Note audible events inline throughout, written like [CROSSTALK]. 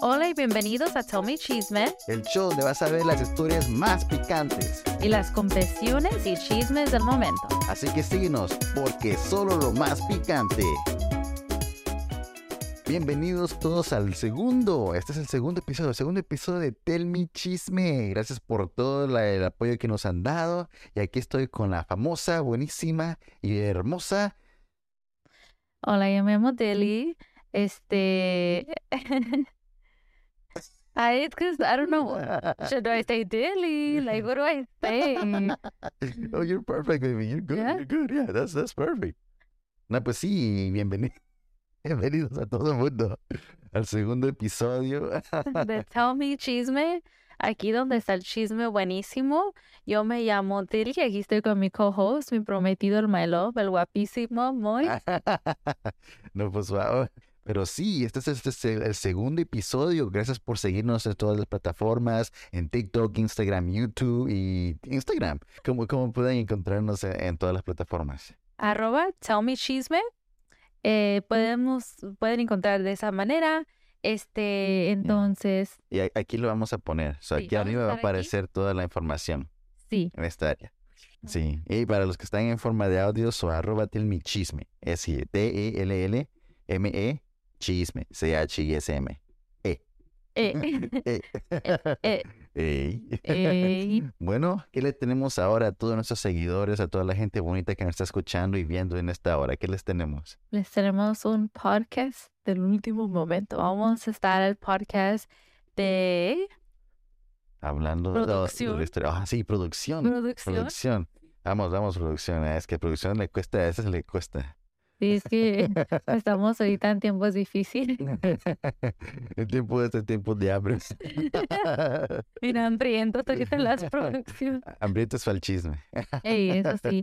Hola y bienvenidos a Tell Me Chisme El show donde vas a ver las historias más picantes. y las confesiones y chismes del momento. Así que síguenos, porque solo lo más picante. Bienvenidos todos al segundo. Este es el segundo episodio, el segundo episodio de Tell Me Chisme. Gracias por todo la- el apoyo que nos han dado. Y aquí estoy con la famosa, buenísima y hermosa. Hola, yo me llamo Deli. Este. [LAUGHS] I, cause I don't know. [LAUGHS] Should I say Deli? Like, what do I say? oh, you're perfect, baby. You're good. Yeah? You're good. Yeah, that's, that's perfect. No, pues sí, bienvenidos. [LAUGHS] Bienvenidos a todo el mundo al segundo episodio. De Tell Me Chisme, aquí donde está el chisme buenísimo. Yo me llamo Deli y aquí estoy con mi co-host, mi prometido, el My Love, el guapísimo Moy. no, pues wow. Pero sí, este es, este es el, segundo episodio. Gracias por seguirnos en todas las plataformas, en TikTok, Instagram, YouTube y Instagram. ¿Cómo, cómo pueden encontrarnos en, en todas las plataformas? arroba tell me chisme. Eh, podemos, pueden encontrar de esa manera. Este, entonces, Y aquí lo vamos a poner. O sea, Sí, aquí arriba va a aquí. aparecer toda la información sí, en esta área. Sí, y para los que están en forma de audio, so arroba mi chisme. Es decir, T-E-L-L-M-E, chisme, C-H-I-S-M. eh, Eh. eh, Ey. ey. [LAUGHS] Bueno, ¿qué le tenemos ahora a todos nuestros seguidores, a toda la gente bonita que nos está escuchando y viendo en esta hora? ¿Qué les tenemos? les tenemos un podcast del último momento. Vamos a estar el podcast de Hablando de- de, Producción. Ah, sí, producción. producción. Producción. Vamos, vamos, producción. Es que producción le cuesta, a veces le cuesta. Sí, es que [LAUGHS] estamos ahorita en tiempos difíciles. [LAUGHS] El tiempo de este tiempo de hambre. [LAUGHS] Mira, hambrientos ahorita en las producciones. Hambrientos fue el chisme. Ey, eso sí.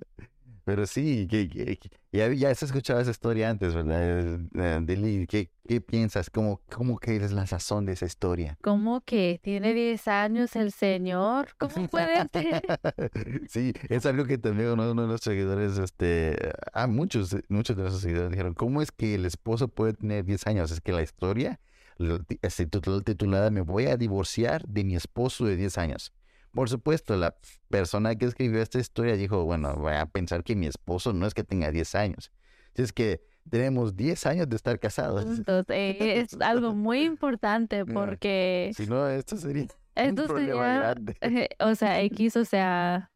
Pero sí, que, que- ya, ya has escuchado esa historia antes, ¿verdad? Eh, Deli, ¿qué, qué piensas? ¿Cómo, ¿Cómo que eres la sazón de esa historia? ¿Cómo que tiene 10 años el señor? ¿Cómo puede ser? [LAUGHS] Sí, es algo que también uno, uno de los seguidores, este, ah, muchos, muchos de los seguidores dijeron, ¿cómo es que el esposo puede tener 10 años? Es que la historia tituló- titulada Me voy a divorciar de mi esposo de 10 años. Por supuesto, la persona que escribió esta historia dijo, bueno, voy a pensar que mi esposo no es que tenga 10 años. Es que tenemos 10 años de estar casados. [LAUGHS] Entonces, eh, es algo muy importante porque Si no, esto sería [LAUGHS] un esto problema sería, grande. [LAUGHS] eh, o sea, X, o sea,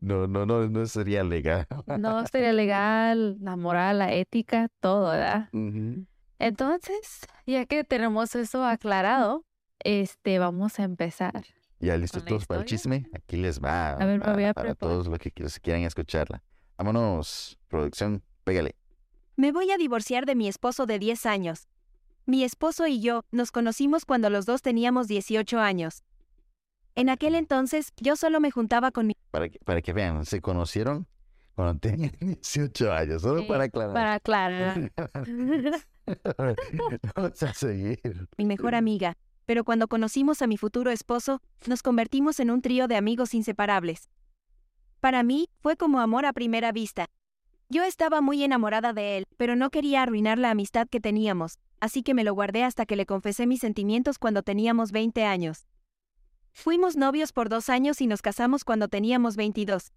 No, no, no, no sería legal. no sería legal, la moral, la ética, todo, ¿verdad? Entonces, ya que tenemos eso aclarado, este, vamos a empezar. Ya listos todos para el chisme. Aquí les va. A ver, me voy a para preparar. todos los que qui- quieran escucharla. Vámonos, producción, pégale. Me voy a divorciar de mi esposo de 10 años. Mi esposo y yo nos conocimos cuando los dos teníamos 18 años. En aquel entonces yo solo me juntaba con mi Para que, para que vean, se conocieron cuando tenían [LAUGHS] 18 años, solo Sí, para aclarar. Para aclarar. [LAUGHS] Vamos a seguir. mi mejor amiga, pero cuando conocimos a mi futuro esposo, nos convertimos en un trío de amigos inseparables. Para mí, fue como amor a primera vista. Yo estaba muy enamorada de él, pero no quería arruinar la amistad que teníamos, así que me lo guardé hasta que le confesé mis sentimientos cuando teníamos 20 años. Fuimos novios por dos años y nos casamos cuando teníamos 22.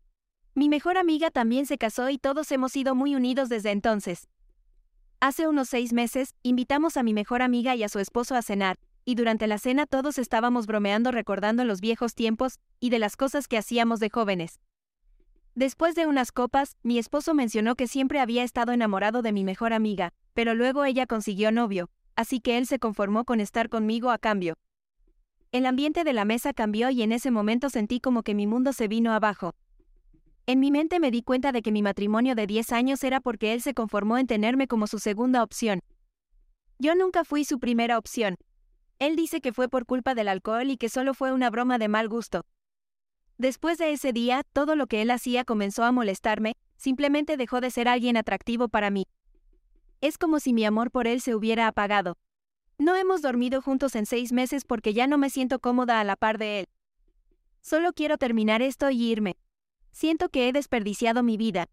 Mi mejor amiga también se casó y todos hemos sido muy unidos desde entonces. Hace unos seis meses, invitamos a mi mejor amiga y a su esposo a cenar, y durante la cena todos estábamos bromeando recordando los viejos tiempos y de las cosas que hacíamos de jóvenes. Después de unas copas, mi esposo mencionó que siempre había estado enamorado de mi mejor amiga, pero luego ella consiguió novio, así que él se conformó con estar conmigo a cambio. El ambiente de la mesa cambió y en ese momento sentí como que mi mundo se vino abajo. En mi mente me di cuenta de que mi matrimonio de 10 años era porque él se conformó en tenerme como su segunda opción. Yo nunca fui su primera opción. Él dice que fue por culpa del alcohol y que solo fue una broma de mal gusto. Después de ese día, todo lo que él hacía comenzó a molestarme, simplemente dejó de ser alguien atractivo para mí. Es como si mi amor por él se hubiera apagado. No hemos dormido juntos en seis meses porque ya no me siento cómoda a la par de él. Solo quiero terminar esto y irme. Siento que he desperdiciado mi vida.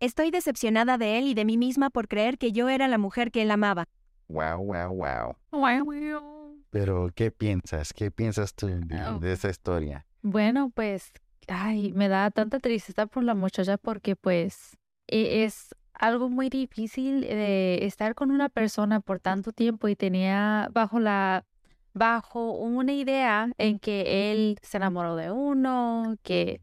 Estoy decepcionada de él y de mí misma por creer que yo era la mujer que él amaba. Wow, wow, wow. Guau, guau. Pero, ¿qué piensas? ¿Qué piensas tú de, Oh. de esa historia? Bueno, pues, ay, me da tanta tristeza por la muchacha porque pues e- es algo muy difícil de estar con una persona por tanto tiempo y tenía bajo la bajo una idea en que él se enamoró de uno, que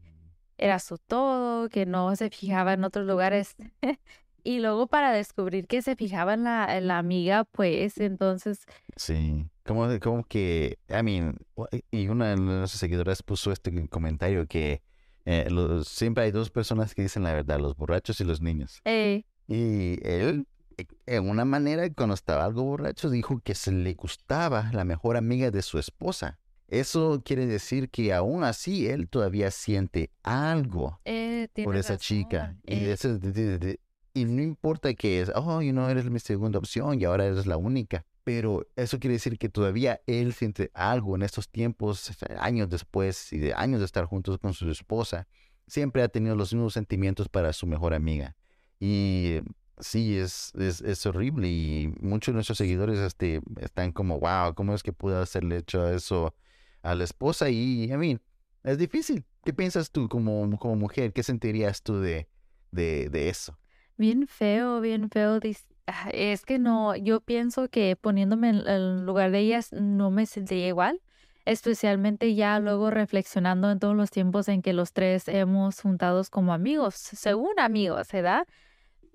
era su todo, que no se fijaba en otros lugares. [LAUGHS] Y luego para descubrir que se fijaba en la, en la amiga, pues entonces, Sí, como, como que, I mean, wa- y una de nuestras seguidoras puso este comentario que eh, los- siempre hay dos personas que dicen la verdad, los borrachos y los niños. eh, Y él, eh, en una manera, cuando estaba algo borracho, dijo que se le gustaba la mejor amiga de su esposa. Eso quiere decir que aún así él todavía siente algo eh, por esa chica. Y, eh, ese- de- de- de- y no importa que es, oh, you know, eres mi segunda opción y ahora eres la única. Pero eso quiere decir que todavía él siente algo en estos tiempos, eh, años después y de años de estar juntos con su esposa. Siempre ha tenido los mismos sentimientos para su mejor amiga. Y eh, sí, es, es, es horrible. Y muchos de nuestros seguidores este, están como, wow, ¿cómo es que pudo hacerle hecho eso a la esposa? Y, I mean, es difícil. ¿Qué piensas tú como, como mujer? ¿Qué sentirías tú de, de, de eso? Bien feo, bien feo. ah, Es que no, yo pienso que poniéndome en el lugar de ellas no me sentiría igual, especialmente ya luego reflexionando en todos los tiempos en que los tres hemos juntados como amigos, según amigos, ¿verdad?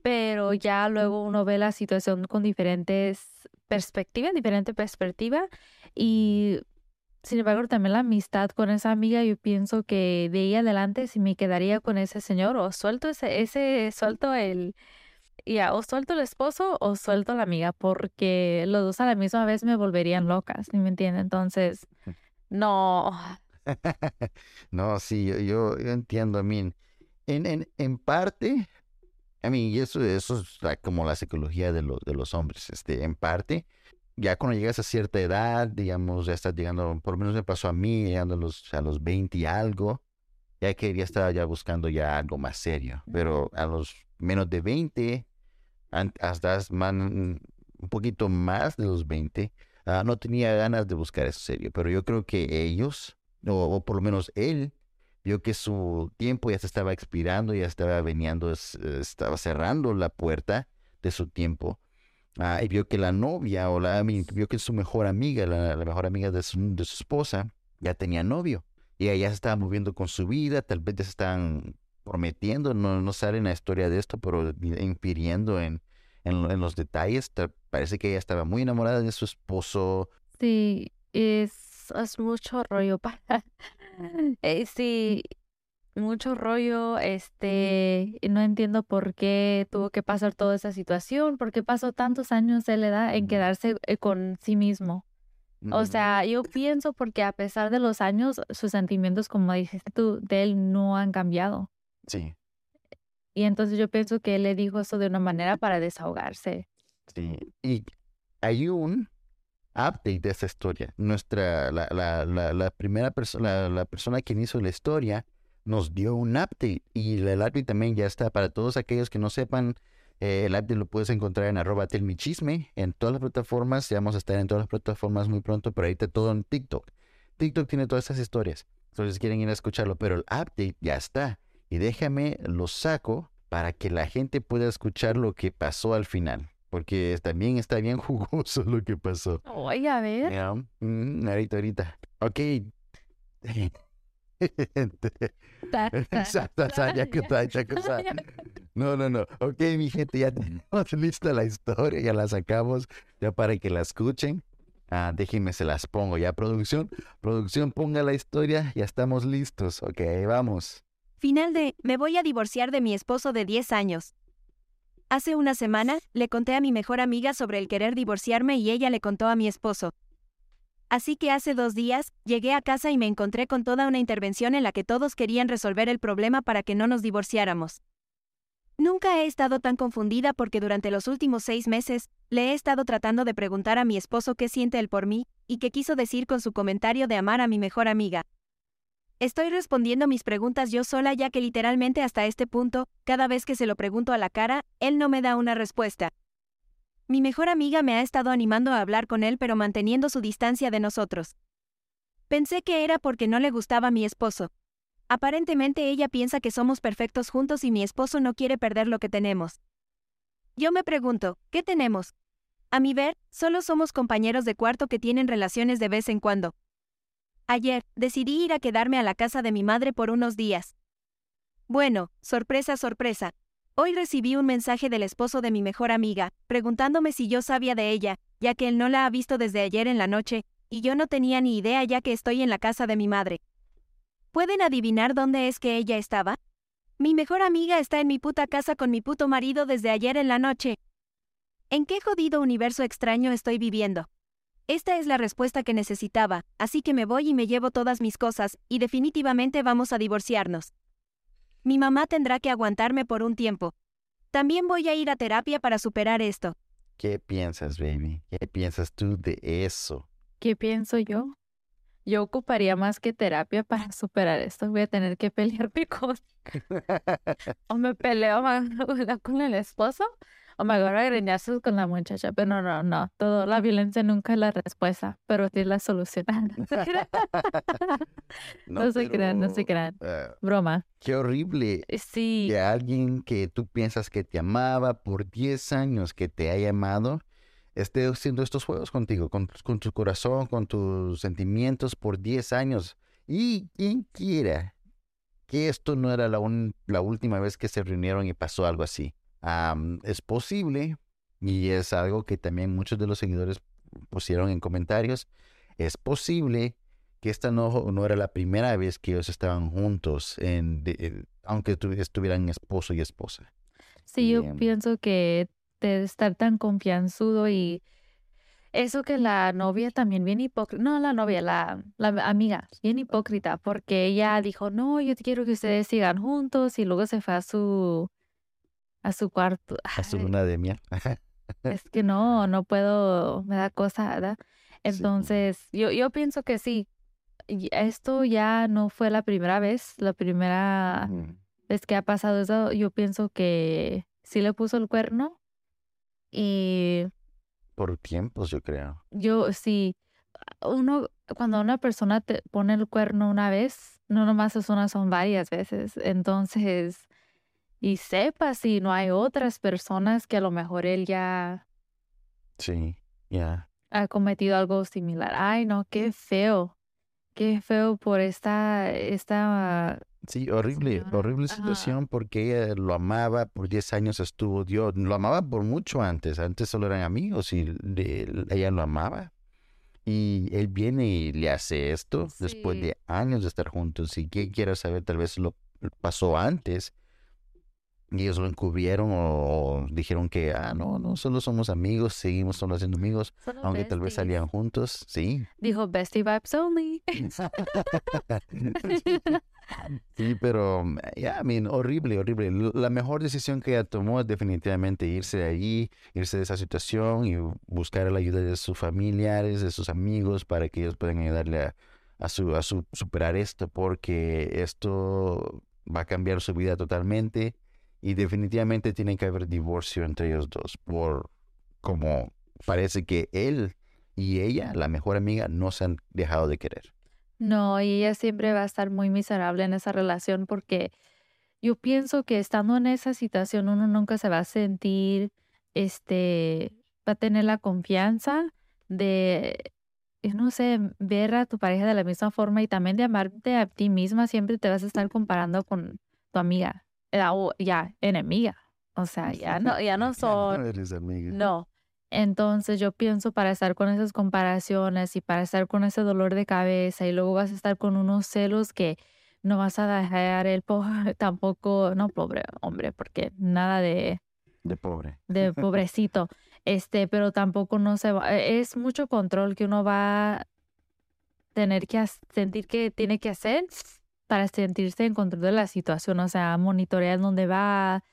Pero ya luego uno ve la situación con diferentes perspectivas, diferente perspectiva y sin embargo también la amistad con esa amiga, yo pienso que de ahí adelante si me quedaría con ese señor o suelto ese, ese suelto el, ya, o suelto el esposo o suelto la amiga, porque los dos a la misma vez me volverían locas, ¿sí me entiende? Entonces, no, [LAUGHS] No, sí, yo, yo, yo entiendo, I mean, en, en, en parte, I mean, y eso, eso es la- como la psicología de, los de los hombres, este, en parte, ya cuando llegas a cierta edad, digamos, ya estás llegando, por lo menos me pasó a mí, llegando a los, a los 20 y algo, ya quería estar ya buscando ya algo más serio, pero a los menos de 20, an- hasta man- un poquito más de los 20, ah, no tenía ganas de buscar eso serio, pero yo creo que ellos, o, o por lo menos él, vio que su tiempo ya se estaba expirando, ya estaba veniendo, es- estaba cerrando la puerta de su tiempo. Ah, y vio que la novia, o la, vio que su mejor amiga, la, la mejor amiga de su, de su esposa, ya tenía novio. Y ella se estaba moviendo con su vida, tal vez ya se están prometiendo, no, no sale en la historia de esto, pero infiriendo en, en, en los detalles. tal- parece que ella estaba muy enamorada de su esposo. sí, es, es mucho rollo [LAUGHS] para, eh, sí, mucho rollo, este, y no entiendo por qué tuvo que pasar toda esa situación, por qué pasó tantos años de la edad en Ujú. quedarse eh, con sí mismo. O Ujú. sea, yo pienso porque a pesar de los años, sus sentimientos, como dijiste tú, de él no han cambiado. Sí, Y entonces yo pienso que él le dijo eso de una manera [LAUGHS] para desahogarse. sí. Y hay un update de esta historia. Nuestra, la, la, la, la primera persona, la, la persona quien hizo la historia nos dio un update y el update también ya está para todos aquellos que no sepan. eh, el update lo puedes encontrar en arroba telmichisme en todas las plataformas. Ya vamos a estar en todas las plataformas muy pronto, pero ahorita todo en TikTok. TikTok tiene todas estas historias. Entonces quieren ir a escucharlo, pero el update ya está. Y déjame lo saco para que la gente pueda escuchar lo que pasó al final. Porque también está bien [LAUGHS] jugoso lo que pasó. Oye, a ver. Mm, ahorita, ahorita. Ok. [LAUGHS] Que sa- [LAUGHS] [LAUGHS] ya que sa- No, no, no. Ok, mi gente, ya tenemos [LAUGHS] lista la historia, ya la sacamos, ya para que la escuchen. Ah, déjenme, se las pongo ya, producción. Producción, ponga la historia, ya estamos listos. Ok, vamos. Final de Me voy a divorciar de mi esposo de 10 años. Hace una semana, le conté a mi mejor amiga sobre el querer divorciarme y ella le contó a mi esposo. Así que hace dos días, llegué a casa y me encontré con toda una intervención en la que todos querían resolver el problema para que no nos divorciáramos. Nunca he estado tan confundida porque durante los últimos seis meses, le he estado tratando de preguntar a mi esposo qué siente él por mí, y qué quiso decir con su comentario de amar a mi mejor amiga. Estoy respondiendo mis preguntas yo sola ya que literalmente hasta este punto, cada vez que se lo pregunto a la cara, él no me da una respuesta. Mi mejor amiga me ha estado animando a hablar con él pero manteniendo su distancia de nosotros. Pensé que era porque no le gustaba mi esposo. Aparentemente ella piensa que somos perfectos juntos y mi esposo no quiere perder lo que tenemos. Yo me pregunto, ¿qué tenemos? A mi ver, solo somos compañeros de cuarto que tienen relaciones de vez en cuando. Ayer, decidí ir a quedarme a la casa de mi madre por unos días. Bueno, sorpresa, sorpresa. Hoy recibí un mensaje del esposo de mi mejor amiga, preguntándome si yo sabía de ella, ya que él no la ha visto desde ayer en la noche, y yo no tenía ni idea ya que estoy en la casa de mi madre. ¿Pueden adivinar dónde es que ella estaba? Mi mejor amiga está en mi puta casa con mi puto marido desde ayer en la noche. ¿En qué jodido universo extraño estoy viviendo? Esta es la respuesta que necesitaba, así que me voy y me llevo todas mis cosas, y definitivamente vamos a divorciarnos. Mi mamá tendrá que aguantarme por un tiempo. También voy a ir a terapia para superar esto. ¿Qué piensas, baby? ¿Qué piensas tú de eso? ¿Qué pienso yo? Yo ocuparía más que terapia para superar esto. Voy a tener que pelearme [LAUGHS] con... o me [LAUGHS] peleo [LAUGHS] con el esposo o me agarro a greñazos con la muchacha. Pero no, no, no. Todo, la violencia nunca es la respuesta, pero sí es la solución. no se crean, no se crean. eh, Broma. qué horrible Sí, que alguien que tú piensas que te amaba por 10 años, que te haya amado, esté haciendo estos juegos contigo, con, con tu corazón, con tus sentimientos por 10 años. Y quien quiera que esto no era la, un- la última vez que se reunieron y pasó algo así. Es posible, y es algo que también muchos de los seguidores pusieron en comentarios, es posible que esta no, no era la primera vez que ellos estaban juntos, en, de- en- aunque tu- estuvieran esposo y esposa. sí, yo Bien. pienso que de estar tan confianzudo y eso que la novia también bien hipócrita, no la novia, la, la amiga, bien hipócrita, porque ella dijo, no, yo quiero que ustedes sigan juntos y luego se fue a su, a su cuarto. A su luna de miel. [LAUGHS] Es que no, no puedo, me da cosa, ¿verdad? Entonces, yo, yo pienso que sí. Esto ya no fue la primera vez, la primera vez que ha pasado eso, yo pienso que sí le puso el cuerno y Por tiempos, yo creo. yo sí, uno, cuando una persona te pone el cuerno una vez, no nomás es una, son varias veces. Entonces, y sepa si no hay otras personas que a lo mejor él ya Sí, ya. ha cometido algo similar. Ay, no, qué feo. Qué feo por esta, esta, Sí, horrible, señora. horrible Ajá. situación porque ella lo amaba, por 10 años estuvo Dios, lo amaba por mucho antes, antes solo eran amigos y le- ella lo amaba. Y él viene y le hace esto después Sí. de años de estar juntos y que quiera saber, tal vez lo pasó antes y ellos lo encubrieron o, o dijeron que, ah, no, no, solo somos amigos, seguimos solo siendo amigos, Solo aunque tal vez besties. salían juntos, sí. Dijo bestie vibes only. [LAUGHS] [LAUGHS] Sí, pero mm, ya, I horrible, horrible. La mejor decisión que ella tomó es definitivamente irse de allí, irse de esa situación y buscar la ayuda de sus familiares, de sus amigos, para que ellos puedan ayudarle a, a su, a su, superar esto, porque esto va a cambiar su vida totalmente y definitivamente tiene que haber divorcio entre ellos dos, por como parece que él y ella, la mejor amiga, no se han dejado de querer. No, y ella siempre va a estar muy miserable en esa relación porque yo pienso que estando en esa situación uno nunca se va a sentir, este, va a tener la confianza de, yo no sé, ver a tu pareja de la misma forma y también de amarte a ti misma. Siempre te vas a estar comparando con tu amiga, eh, o ya enemiga. O sea, ya no, ya no son, eres amiga. no. Entonces yo pienso para estar con esas comparaciones y para estar con ese dolor de cabeza y luego vas a estar con unos celos que no vas a dejar el po [LAUGHS] tampoco, no pobre hombre, porque nada de, De pobre. de [LAUGHS] pobrecito, este, pero tampoco no se va, e, es mucho control que uno va a tener que sentir que tiene que hacer para sentirse en control de la situación, o sea, monitorear dónde va,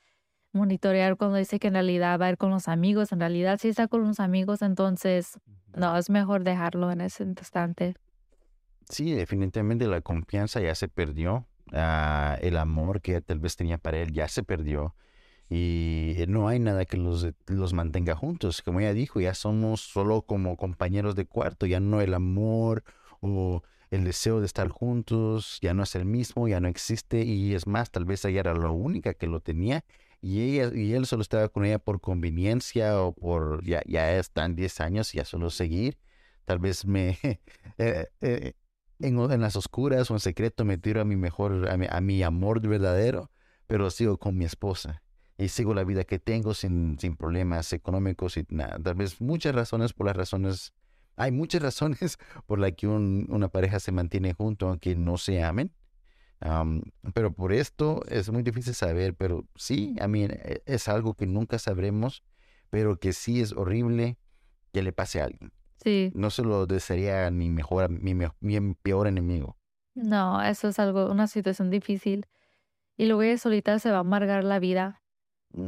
monitorear cuando dice que en realidad va a ir con los amigos, en realidad sí está con los amigos, entonces no, es mejor dejarlo en ese instante. Sí, definitivamente la confianza ya se perdió. ah, el amor que tal vez tenía para él ya se perdió. y no hay nada que los, los mantenga juntos. Como ella dijo, ya somos solo como compañeros de cuarto, ya no el amor o el deseo de estar juntos, ya no es el mismo, ya no existe y es más, tal vez ella era la única que lo tenía y ella y él solo estaba con ella por conveniencia o por ya, ya están 10 años y ya solo seguir. Tal vez me [LAUGHS] eh, eh, en, las oscuras o en secreto me tiro a mi mejor, a mi, amor verdadero, pero sigo con mi esposa y sigo la vida que tengo sin, sin problemas económicos y nada. Tal vez muchas razones por las razones, hay muchas [LAUGHS] razones por las que una pareja se mantiene junto aunque no se amen. Pero por esto es muy difícil saber, pero sí, a mí e, es algo que nunca sabremos, pero que sí es horrible que le pase a alguien. Sí. No se lo desearía ni mejor, mi, mi peor enemigo. No, eso es algo, una situación difícil. Y luego ella solita se va a amargar la vida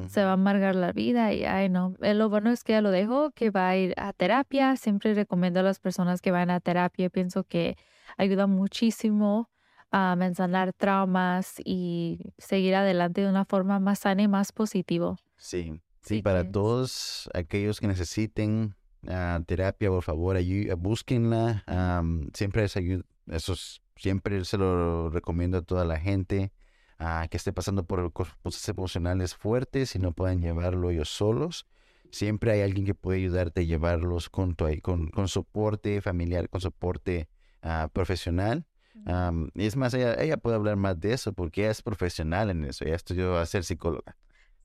se va a amargar la vida y ay no. Eh, lo bueno es que ya lo dejo, que va a ir a terapia. Siempre recomiendo a las personas que van a terapia. Pienso que ayuda muchísimo a sanar traumas y seguir adelante de una forma más sana y más positivo. Sí, sí, para todos aquellos que necesiten ah, terapia, por favor, búsquenla. siempre es ayuda, eso siempre se lo recomiendo a toda la gente que esté pasando por cosas emocionales fuertes y no puedan llevarlo ellos solos. Siempre hay alguien que puede ayudarte a llevarlos con, con, con soporte familiar, con soporte ah, profesional. Y es más, ella, ella puede hablar más de eso porque ella es profesional en eso. Ella estudió a ser psicóloga.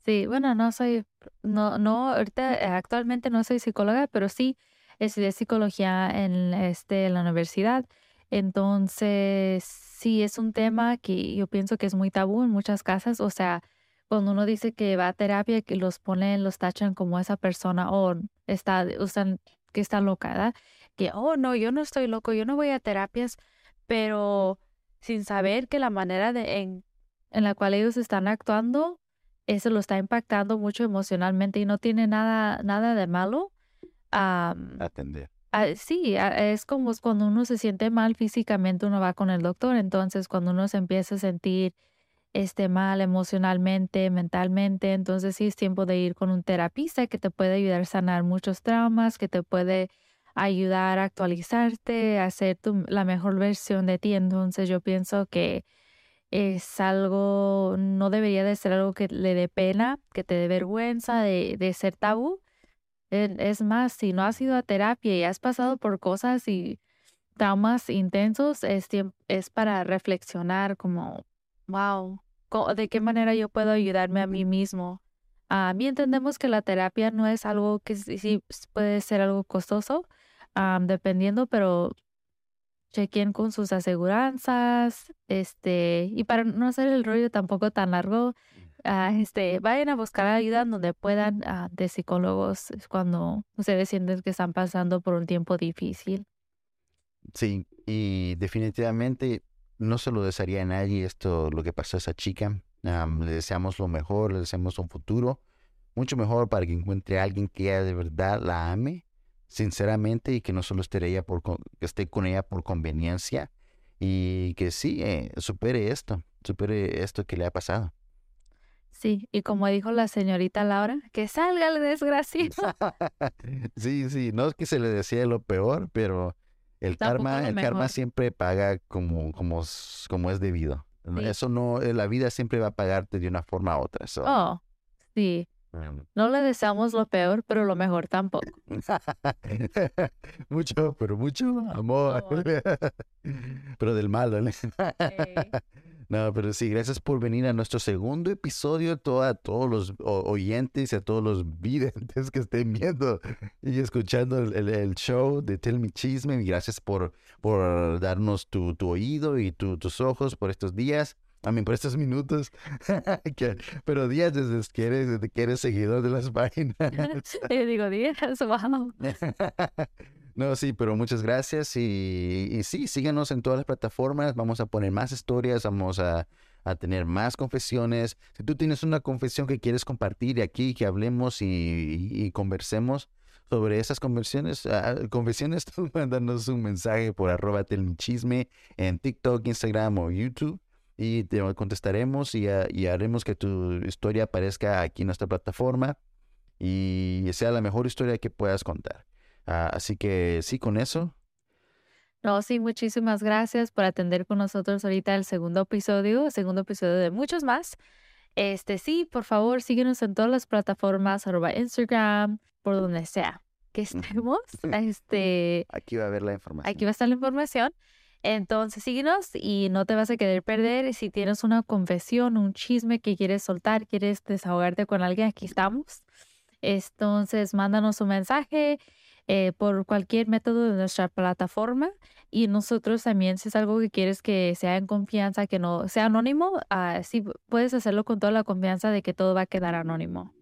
Sí, bueno, no soy, no, no, ahorita eh, actualmente no soy psicóloga, pero sí estudié psicología en, este, la universidad. Entonces, sí es un tema que yo pienso que es muy tabú en muchas casas. O sea, cuando uno dice que va a terapia, que los ponen, los tachan como esa persona o está, usan que está loca, ¿verdad? Que, oh, no, yo no estoy loco, yo no voy a terapias, pero sin saber que la manera de, en, en la cual ellos están actuando, eso lo está impactando mucho emocionalmente y no tiene nada, nada de malo. Atender. Ah, sí, ah, es como cuando uno se siente mal físicamente, uno va con el doctor. Entonces, cuando uno se empieza a sentir este mal emocionalmente, mentalmente, entonces sí es tiempo de ir con un terapista que te puede ayudar a sanar muchos traumas, que te puede ayudar a actualizarte, a hacer la mejor versión de ti. Entonces, yo pienso que es algo, no debería de ser algo que le dé pena, que te dé vergüenza de, de ser tabú es más, si no has ido a terapia y has pasado por cosas y traumas intensos, es, es para reflexionar como, wow, ¿de qué manera yo puedo ayudarme a mí mismo? A mí entendemos que la terapia no es algo que sí puede ser algo costoso, dependiendo, pero chequen con sus aseguranzas, este, y para no hacer el rollo tampoco tan largo, Ah, este, vayan a buscar ayuda donde puedan ah, de psicólogos cuando ustedes sienten que están pasando por un tiempo difícil. Sí, y definitivamente no se lo desearía a nadie esto, lo que pasó a esa chica. le deseamos lo mejor, le deseamos un futuro mucho mejor para que encuentre a alguien que ella de verdad la ame, sinceramente, y que no solo esté, ella por, que esté con ella por conveniencia, y que sí, eh, supere esto, supere esto que le ha pasado. Sí, y como dijo la señorita Laura, que salga el desgraciado. [LAUGHS] sí, sí, no es que se le decía lo peor, pero el karma, el karma siempre paga como, como, como es debido. Eso no, eh, la vida siempre va a pagarte de una forma u otra. Oh, sí. No le deseamos lo peor, pero lo mejor tampoco. [LAUGHS] mucho, pero mucho amor. [LAUGHS] pero del malo. ¿no? [LAUGHS] No, pero sí, gracias por venir a nuestro segundo episodio. a todos los oyentes y a todos los videntes que estén viendo y escuchando el, show de Tell Me Chisme. Gracias por, por darnos tu, oído y tus ojos por estos días. A mí, por estos minutos. [LAUGHS] pero días desde que eres, desde que eres seguidor de las [LAUGHS] páginas. [LAUGHS] Yo digo días, wow. No, sí, pero muchas gracias y, sí, síganos en todas las plataformas, vamos a poner más historias, vamos a, tener más confesiones. Si tú tienes una confesión que quieres compartir aquí, que hablemos y, conversemos sobre esas conversiones, uh, confesiones, mándanos un mensaje por arroba telmichisme en TikTok, Instagram o YouTube y te contestaremos y, y haremos que tu historia aparezca aquí en nuestra plataforma y sea la mejor historia que puedas contar. Ah, así que sí, con eso. No, sí, muchísimas gracias por atender con nosotros ahorita el segundo episodio, el segundo episodio de muchos más. Este, sí, por favor, síguenos en todas las plataformas, arroba Instagram, por donde sea que estemos. [LAUGHS] Este, Aquí va a ver la información. aquí va a estar la información. Entonces, síguenos y no te vas a querer perder. Si tienes una confesión, un chisme que quieres soltar, quieres desahogarte con alguien, aquí estamos. Entonces, mándanos un mensaje eh, por cualquier método de nuestra plataforma y nosotros también, si es algo que quieres que sea en confianza, que no sea anónimo, ah, sí puedes hacerlo con toda la confianza de que todo va a quedar anónimo.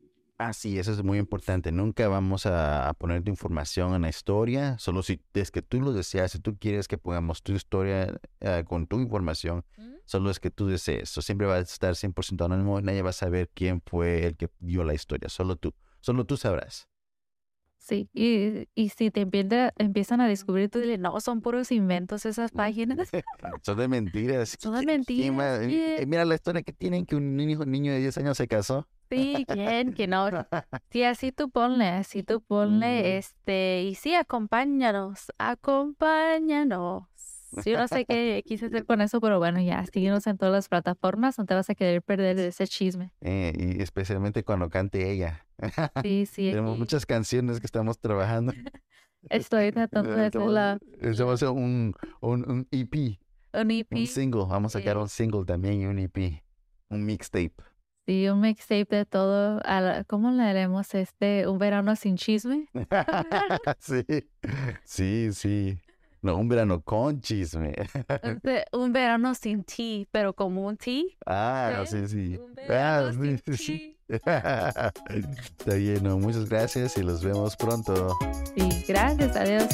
Ah, sí, eso es muy importante. Nunca vamos a, a poner tu información en la historia, solo si es que tú lo deseas, si tú quieres que pongamos tu historia eh, con tu información, solo es que tú desees. So, siempre va a estar 100% anónimo, nadie va a saber quién fue el que dio la historia, solo tú. Solo tú sabrás. Sí, y, y si te empieza- empiezan a descubrir, tú dile, no, son puros inventos esas páginas. [LAUGHS] Son de mentiras. Son de ¿Quién- quién va- mentiras, eh, ¿quién? Mira la historia que tienen que un niño, niño de 10 años se casó. Sí, ¿quién? Que no. Sí, así tú ponle, así tú ponle, Mm. este, y sí, acompáñanos, acompáñanos. Yo no sé qué quise hacer con eso, pero bueno, ya, síguenos en todas las plataformas, no te vas a querer perder de ese chisme. Eh, y especialmente cuando cante ella. Sí, [LAUGHS] sí, Tenemos aquí muchas canciones que estamos trabajando. [LAUGHS] estoy tratando de [LAUGHS] hacer la, Estamos haciendo un, un, un EP, un EP, un single. Vamos a sacar Sí. un single también y un EP. Un mixtape. Sí, un mixtape de todo, la- ¿cómo le haremos este, un verano sin chisme? [LAUGHS] sí, sí, sí. No, un verano con chisme. [LAUGHS] Un verano sin tea, pero como un tea. ah, ¿Sí? sí. Un Ah, verano [LAUGHS] sí, sin sí. Está bien, no, muchas gracias y los vemos pronto. Sí, gracias, adiós.